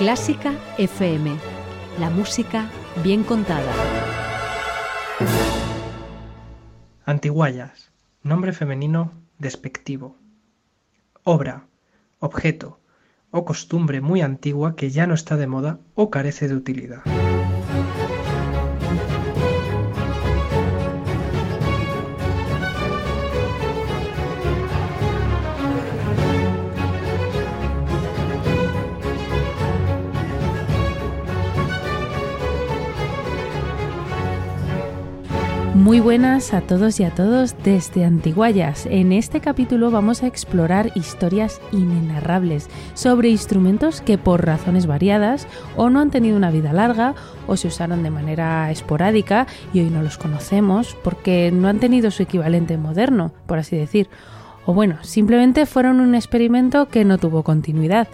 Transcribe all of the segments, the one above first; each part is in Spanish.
Clásica FM. La música bien contada. Antiguayas. Nombre femenino despectivo. Obra, objeto o costumbre muy antigua que ya no está de moda o carece de utilidad. Muy buenas a todos y a todos desde Antiguayas. En este capítulo vamos a explorar historias inenarrables sobre instrumentos que por razones variadas o no han tenido una vida larga o se usaron de manera esporádica y hoy no los conocemos porque no han tenido su equivalente moderno, por así decir. O bueno, simplemente fueron un experimento que no tuvo continuidad.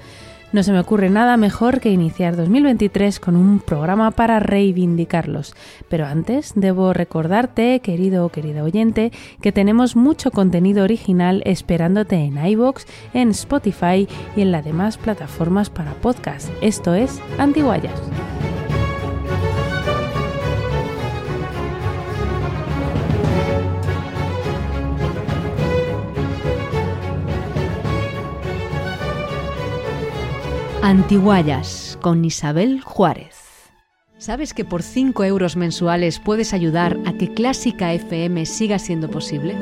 No se me ocurre nada mejor que iniciar 2023 con un programa para reivindicarlos. Pero antes debo recordarte, querido o querida oyente, que tenemos mucho contenido original esperándote en iBox, en Spotify y en las demás plataformas para podcast. Esto es Antiguayas. Antiguayas con Isabel Juárez. ¿Sabes que por 5 euros mensuales puedes ayudar a que Clásica FM siga siendo posible?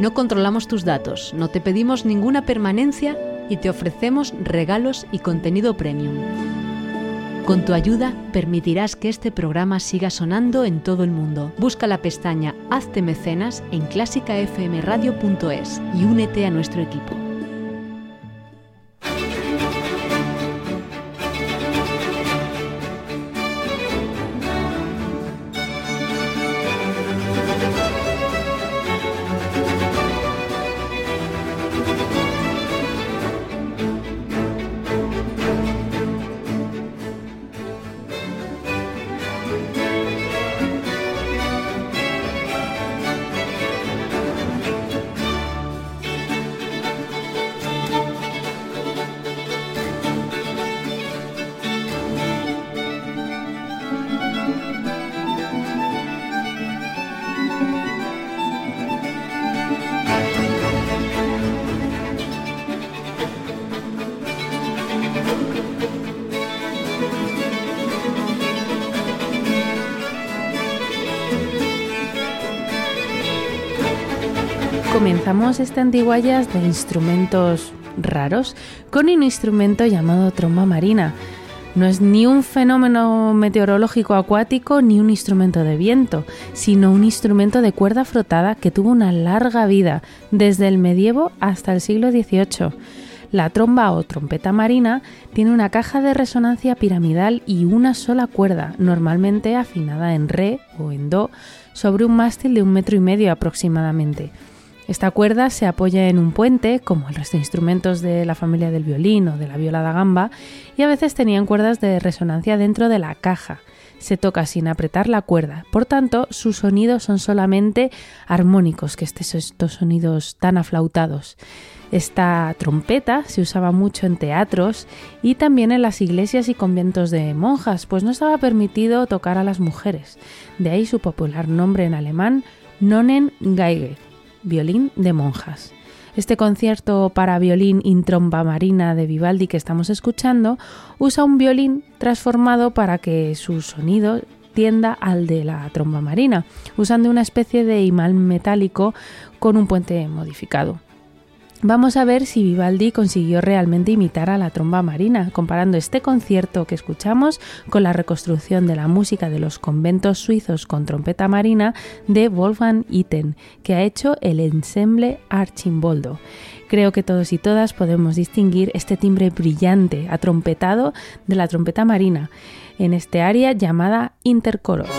No controlamos tus datos, no te pedimos ninguna permanencia y te ofrecemos regalos y contenido premium. Con tu ayuda permitirás que este programa siga sonando en todo el mundo. Busca la pestaña Hazte mecenas en clásicafmradio.es y únete a nuestro equipo. Comenzamos este antiguallas de instrumentos raros con un instrumento llamado tromba marina. No es ni un fenómeno meteorológico acuático ni un instrumento de viento, sino un instrumento de cuerda frotada que tuvo una larga vida, desde el medievo hasta el siglo XVIII. La tromba o trompeta marina tiene una caja de resonancia piramidal y una sola cuerda, normalmente afinada en re o en do, sobre un mástil de un metro y medio aproximadamente. Esta cuerda se apoya en un puente, como el resto de instrumentos de la familia del violín o de la viola da gamba, y a veces tenían cuerdas de resonancia dentro de la caja. Se toca sin apretar la cuerda, por tanto, sus sonidos son solamente armónicos, que estos sonidos tan aflautados. Esta trompeta se usaba mucho en teatros y también en las iglesias y conventos de monjas, pues no estaba permitido tocar a las mujeres. De ahí su popular nombre en alemán, Nonnengeige violín de monjas. Este concierto para violín in tromba marina de Vivaldi que estamos escuchando usa un violín transformado para que su sonido tienda al de la tromba marina, usando una especie de imán metálico con un puente modificado. Vamos a ver si Vivaldi consiguió realmente imitar a la tromba marina, comparando este concierto que escuchamos con la reconstrucción de la música de los conventos suizos con trompeta marina de Wolfgang Itten, que ha hecho el ensemble Archimboldo. Creo que todos y todas podemos distinguir este timbre brillante, atrompetado de la trompeta marina, en este área llamada intercoros.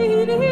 waiting.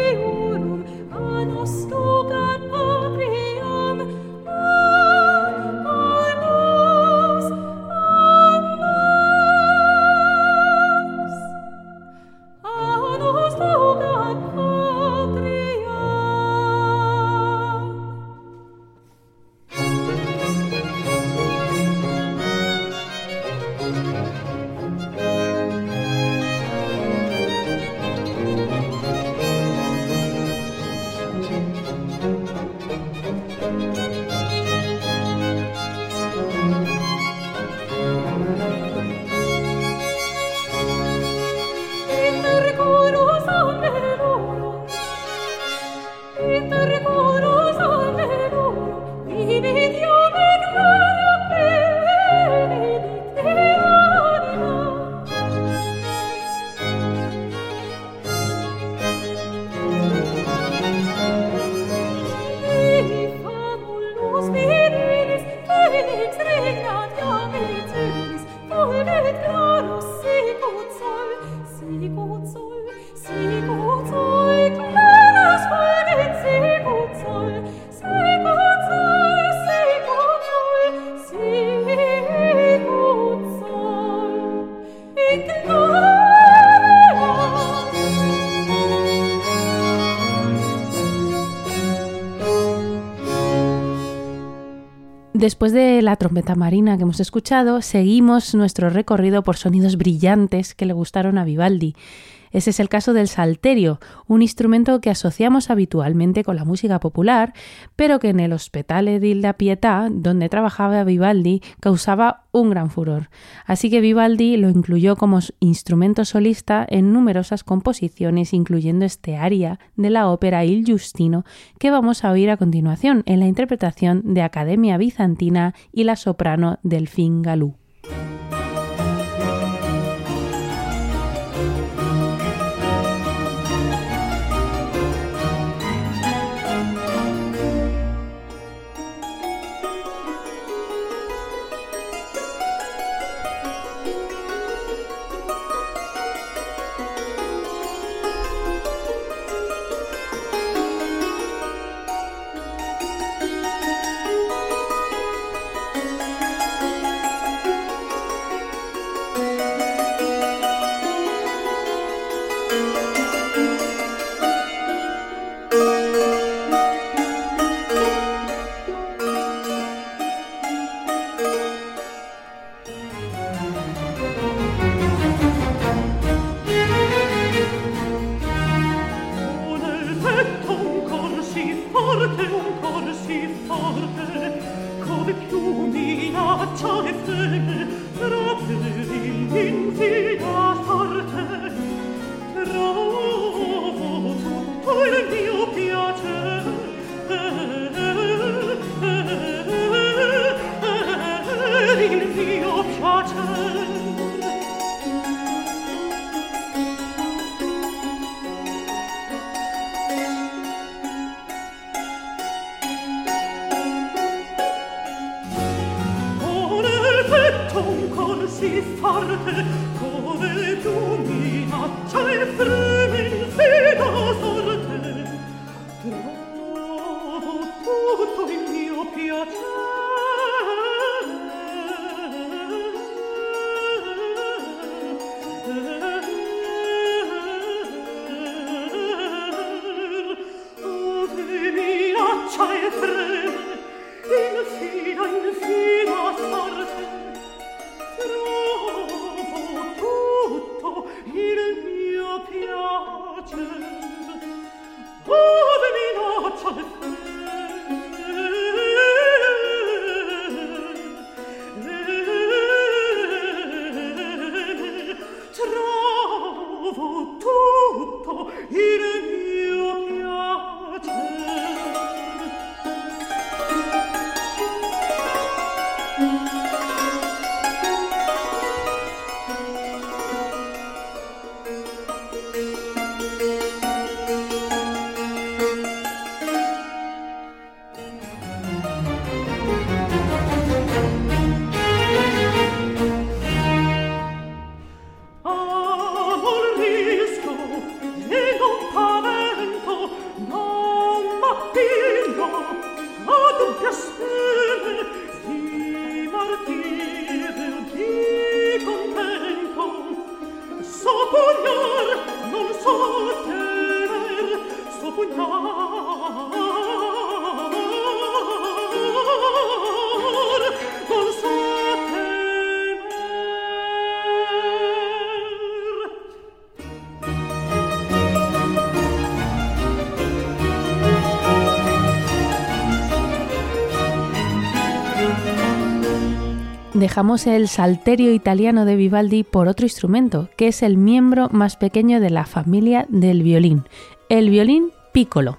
Después de la trompeta marina que hemos escuchado, seguimos nuestro recorrido por sonidos brillantes que le gustaron a Vivaldi. Ese es el caso del salterio, un instrumento que asociamos habitualmente con la música popular, pero que en el Hospitale di la Pietà, donde trabajaba Vivaldi, causaba un gran furor. Así que Vivaldi lo incluyó como instrumento solista en numerosas composiciones, incluyendo este aria de la ópera Il Giustino, que vamos a oír a continuación en la interpretación de Academia Bizantina y la soprano Delphine Galú. El salterio italiano de Vivaldi por otro instrumento, que es el miembro más pequeño de la familia del violín, el violín piccolo.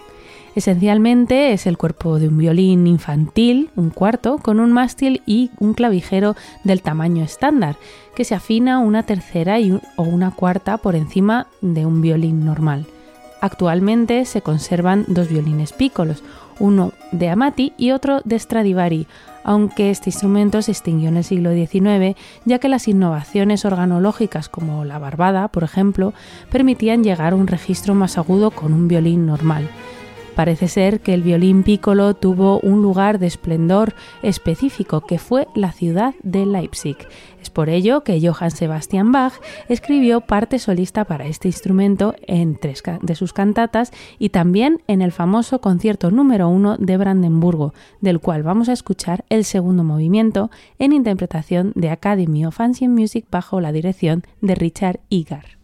Esencialmente es el cuerpo de un violín infantil, un cuarto, con un mástil y un clavijero del tamaño estándar, que se afina una tercera o una cuarta por encima de un violín normal. Actualmente se conservan dos violines pícolos, uno de Amati y otro de Stradivari, aunque este instrumento se extinguió en el siglo XIX, ya que las innovaciones organológicas como la barbada, por ejemplo, permitían llegar a un registro más agudo con un violín normal. Parece ser que el violín piccolo tuvo un lugar de esplendor específico que fue la ciudad de Leipzig. Es por ello que Johann Sebastian Bach escribió parte solista para este instrumento en tres de sus cantatas y también en el famoso concierto número uno de Brandenburgo, del cual vamos a escuchar el segundo movimiento en interpretación de Academy of Ancient Music bajo la dirección de Richard Igar.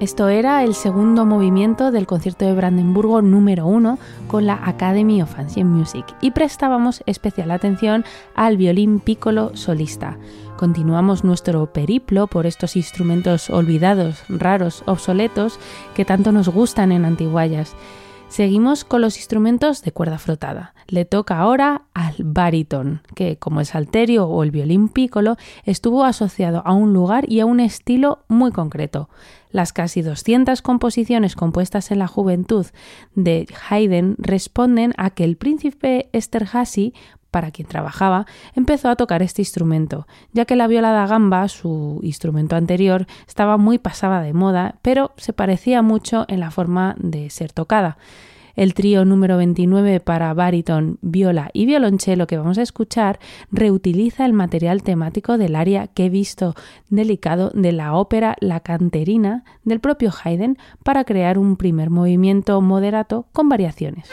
Esto era el segundo movimiento del concierto de Brandenburgo número uno con la Academy of Ancient Music y prestábamos especial atención al violín piccolo solista. Continuamos nuestro periplo por estos instrumentos olvidados, raros, obsoletos que tanto nos gustan en Antiguayas. Seguimos con los instrumentos de cuerda frotada. Le toca ahora al baritón, que como el salterio o el violín piccolo estuvo asociado a un lugar y a un estilo muy concreto. Las casi 200 composiciones compuestas en la juventud de Haydn responden a que el príncipe Esterhazy para quien trabajaba, empezó a tocar este instrumento, ya que la viola da gamba, su instrumento anterior, estaba muy pasada de moda, pero se parecía mucho en la forma de ser tocada. El trío número 29 para baritón, viola y violonchelo que vamos a escuchar reutiliza el material temático del área que he visto delicado de la ópera La Canterina del propio Haydn para crear un primer movimiento moderato con variaciones.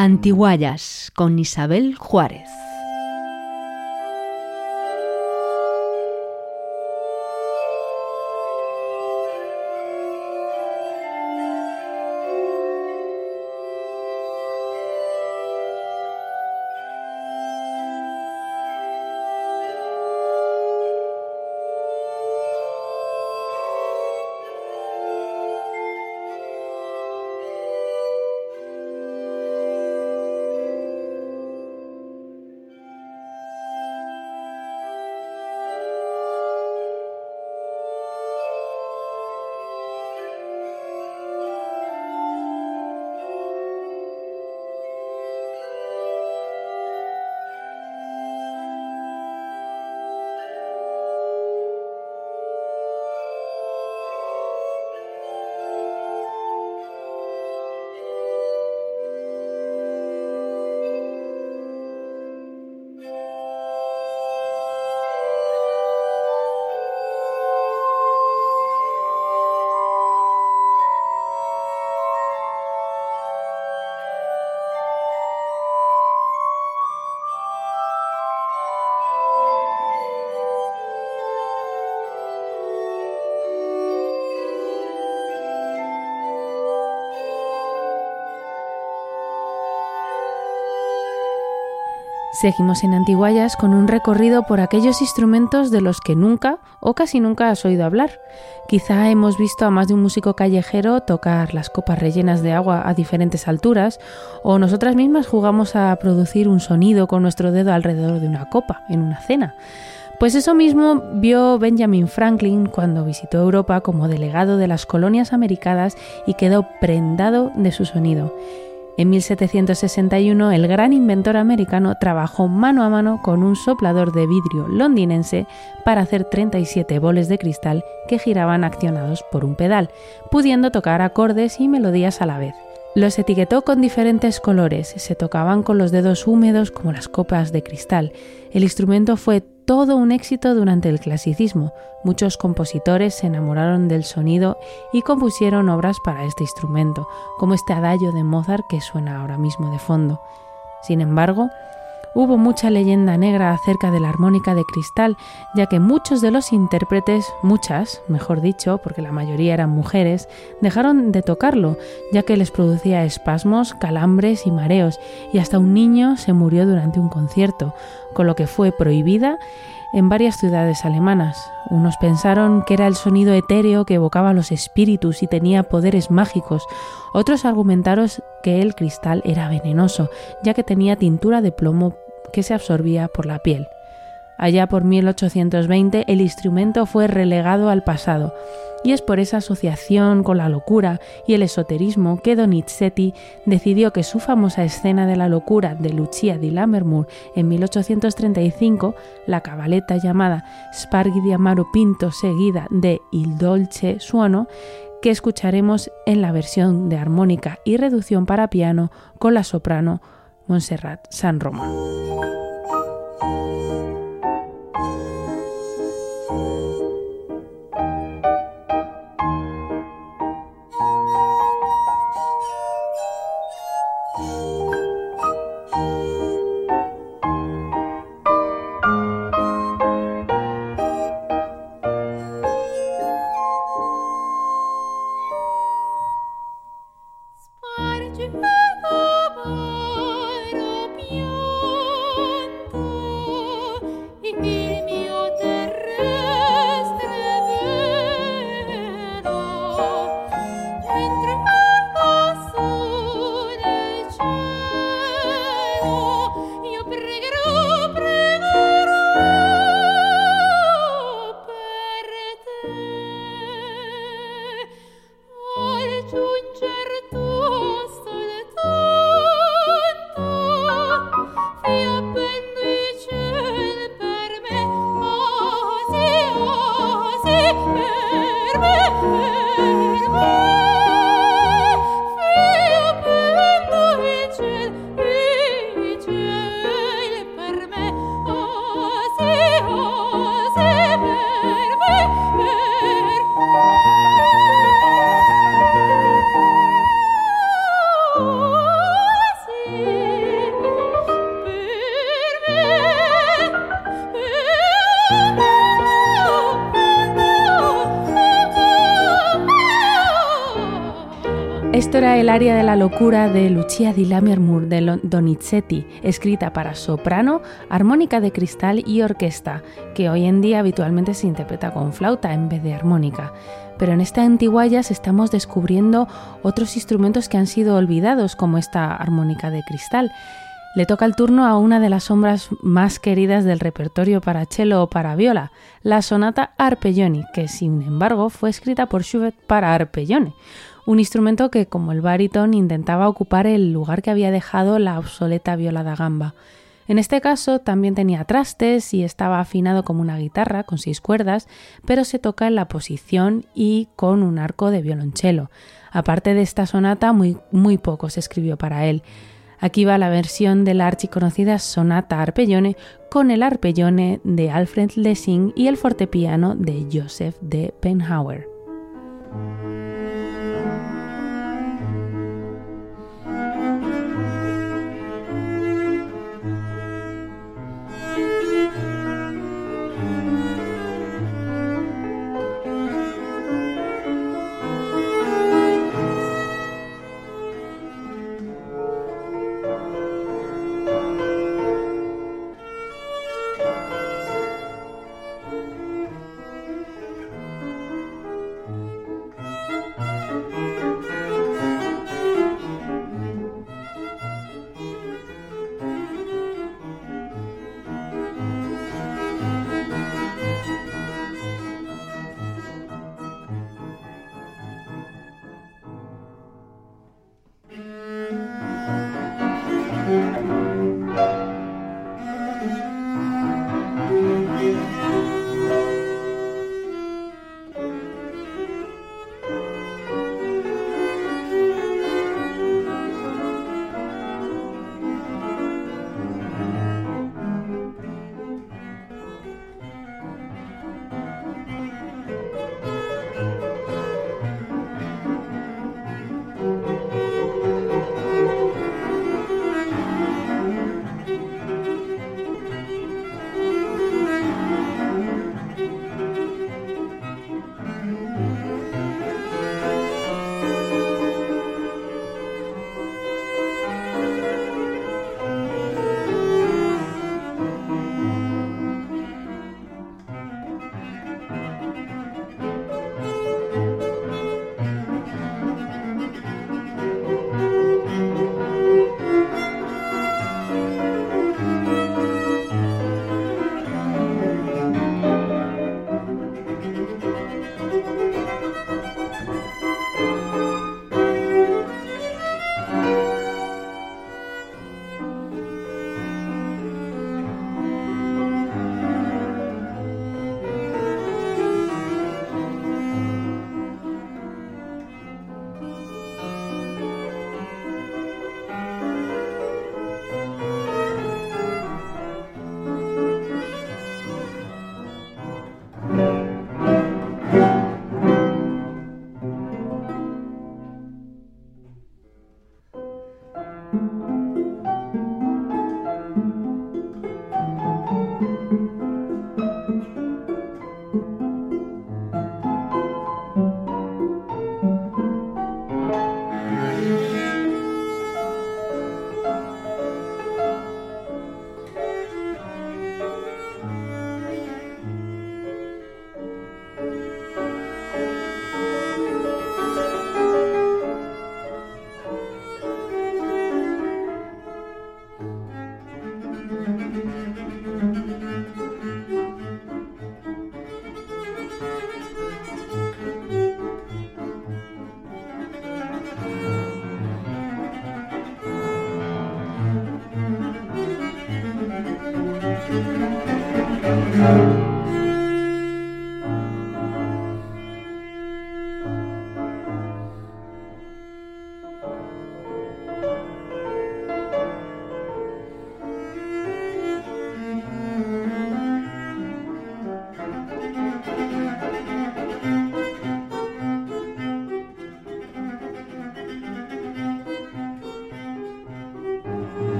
Antiguayas con Isabel Juárez. Seguimos en Antiguayas con un recorrido por aquellos instrumentos de los que nunca o casi nunca has oído hablar. Quizá hemos visto a más de un músico callejero tocar las copas rellenas de agua a diferentes alturas o nosotras mismas jugamos a producir un sonido con nuestro dedo alrededor de una copa en una cena. Pues eso mismo vio Benjamin Franklin cuando visitó Europa como delegado de las colonias americanas y quedó prendado de su sonido. En 1761, el gran inventor americano trabajó mano a mano con un soplador de vidrio londinense para hacer 37 boles de cristal que giraban accionados por un pedal, pudiendo tocar acordes y melodías a la vez. Los etiquetó con diferentes colores, se tocaban con los dedos húmedos como las copas de cristal. El instrumento fue todo un éxito durante el clasicismo. Muchos compositores se enamoraron del sonido y compusieron obras para este instrumento, como este adagio de Mozart que suena ahora mismo de fondo. Sin embargo, Hubo mucha leyenda negra acerca de la armónica de cristal, ya que muchos de los intérpretes, muchas, mejor dicho, porque la mayoría eran mujeres, dejaron de tocarlo, ya que les producía espasmos, calambres y mareos, y hasta un niño se murió durante un concierto, con lo que fue prohibida en varias ciudades alemanas. Unos pensaron que era el sonido etéreo que evocaba los espíritus y tenía poderes mágicos. Otros argumentaron que el cristal era venenoso, ya que tenía tintura de plomo que se absorbía por la piel. Allá por 1820 el instrumento fue relegado al pasado, y es por esa asociación con la locura y el esoterismo que Donizetti decidió que su famosa escena de la locura de Lucia di Lammermoor en 1835, la cabaleta llamada Spargi di Amaro Pinto seguida de Il Dolce Suono, que escucharemos en la versión de armónica y reducción para piano con la soprano Montserrat San Roma. De la locura de Lucia di Lammermoor de Donizetti, escrita para soprano, armónica de cristal y orquesta, que hoy en día habitualmente se interpreta con flauta en vez de armónica. Pero en esta antiguayas estamos descubriendo otros instrumentos que han sido olvidados, como esta armónica de cristal. Le toca el turno a una de las sombras más queridas del repertorio para cello o para viola, la sonata Arpeggione, que sin embargo fue escrita por Schubert para arpeggione un instrumento que, como el baríton, intentaba ocupar el lugar que había dejado la obsoleta viola da gamba. En este caso también tenía trastes y estaba afinado como una guitarra con seis cuerdas, pero se toca en la posición y con un arco de violonchelo. Aparte de esta sonata, muy, muy poco se escribió para él. Aquí va la versión de la archiconocida Sonata Arpellone con el arpellone de Alfred Lessing y el fortepiano de Joseph de Penhauer.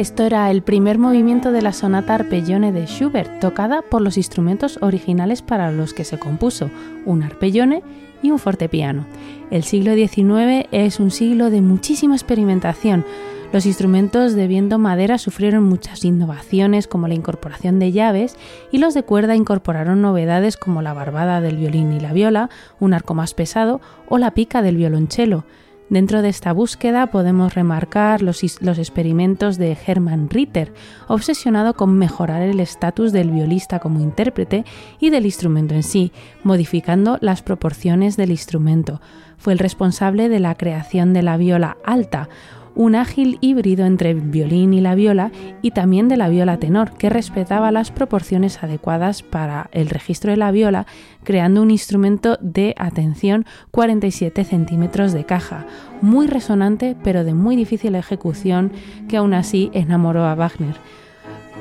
Esto era el primer movimiento de la sonata Arpellone de Schubert, tocada por los instrumentos originales para los que se compuso, un arpellone y un fortepiano. El siglo XIX es un siglo de muchísima experimentación. Los instrumentos de viento madera sufrieron muchas innovaciones como la incorporación de llaves y los de cuerda incorporaron novedades como la barbada del violín y la viola, un arco más pesado o la pica del violonchelo. Dentro de esta búsqueda podemos remarcar los, experimentos de Hermann Ritter, obsesionado con mejorar el estatus del violista como intérprete y del instrumento en sí, modificando las proporciones del instrumento. Fue el responsable de la creación de la viola alta, un ágil híbrido entre el violín y la viola y también de la viola tenor, que respetaba las proporciones adecuadas para el registro de la viola, creando un instrumento de, atención, 47 centímetros de caja, muy resonante pero de muy difícil ejecución, que aún así enamoró a Wagner.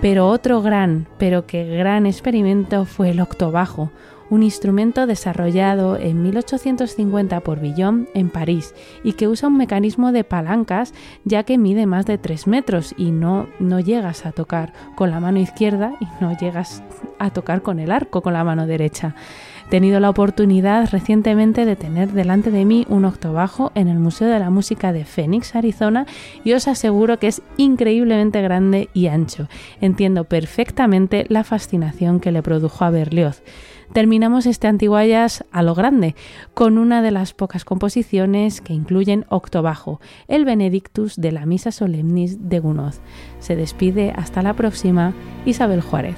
Pero otro gran, pero que gran experimento fue el octobajo, un instrumento desarrollado en 1850 por Villon en París y que usa un mecanismo de palancas ya que mide más de 3 metros y no, no llegas a tocar con la mano izquierda y no llegas a tocar con el arco con la mano derecha. He tenido la oportunidad recientemente de tener delante de mí un octobajo en el Museo de la Música de Phoenix, Arizona, y os aseguro que es increíblemente grande y ancho. Entiendo perfectamente la fascinación que le produjo a Berlioz. Terminamos este Antiguayas a lo grande, con una de las pocas composiciones que incluyen octobajo, el Benedictus de la Misa Solemnis de Gunoz. Se despide hasta la próxima, Isabel Juárez.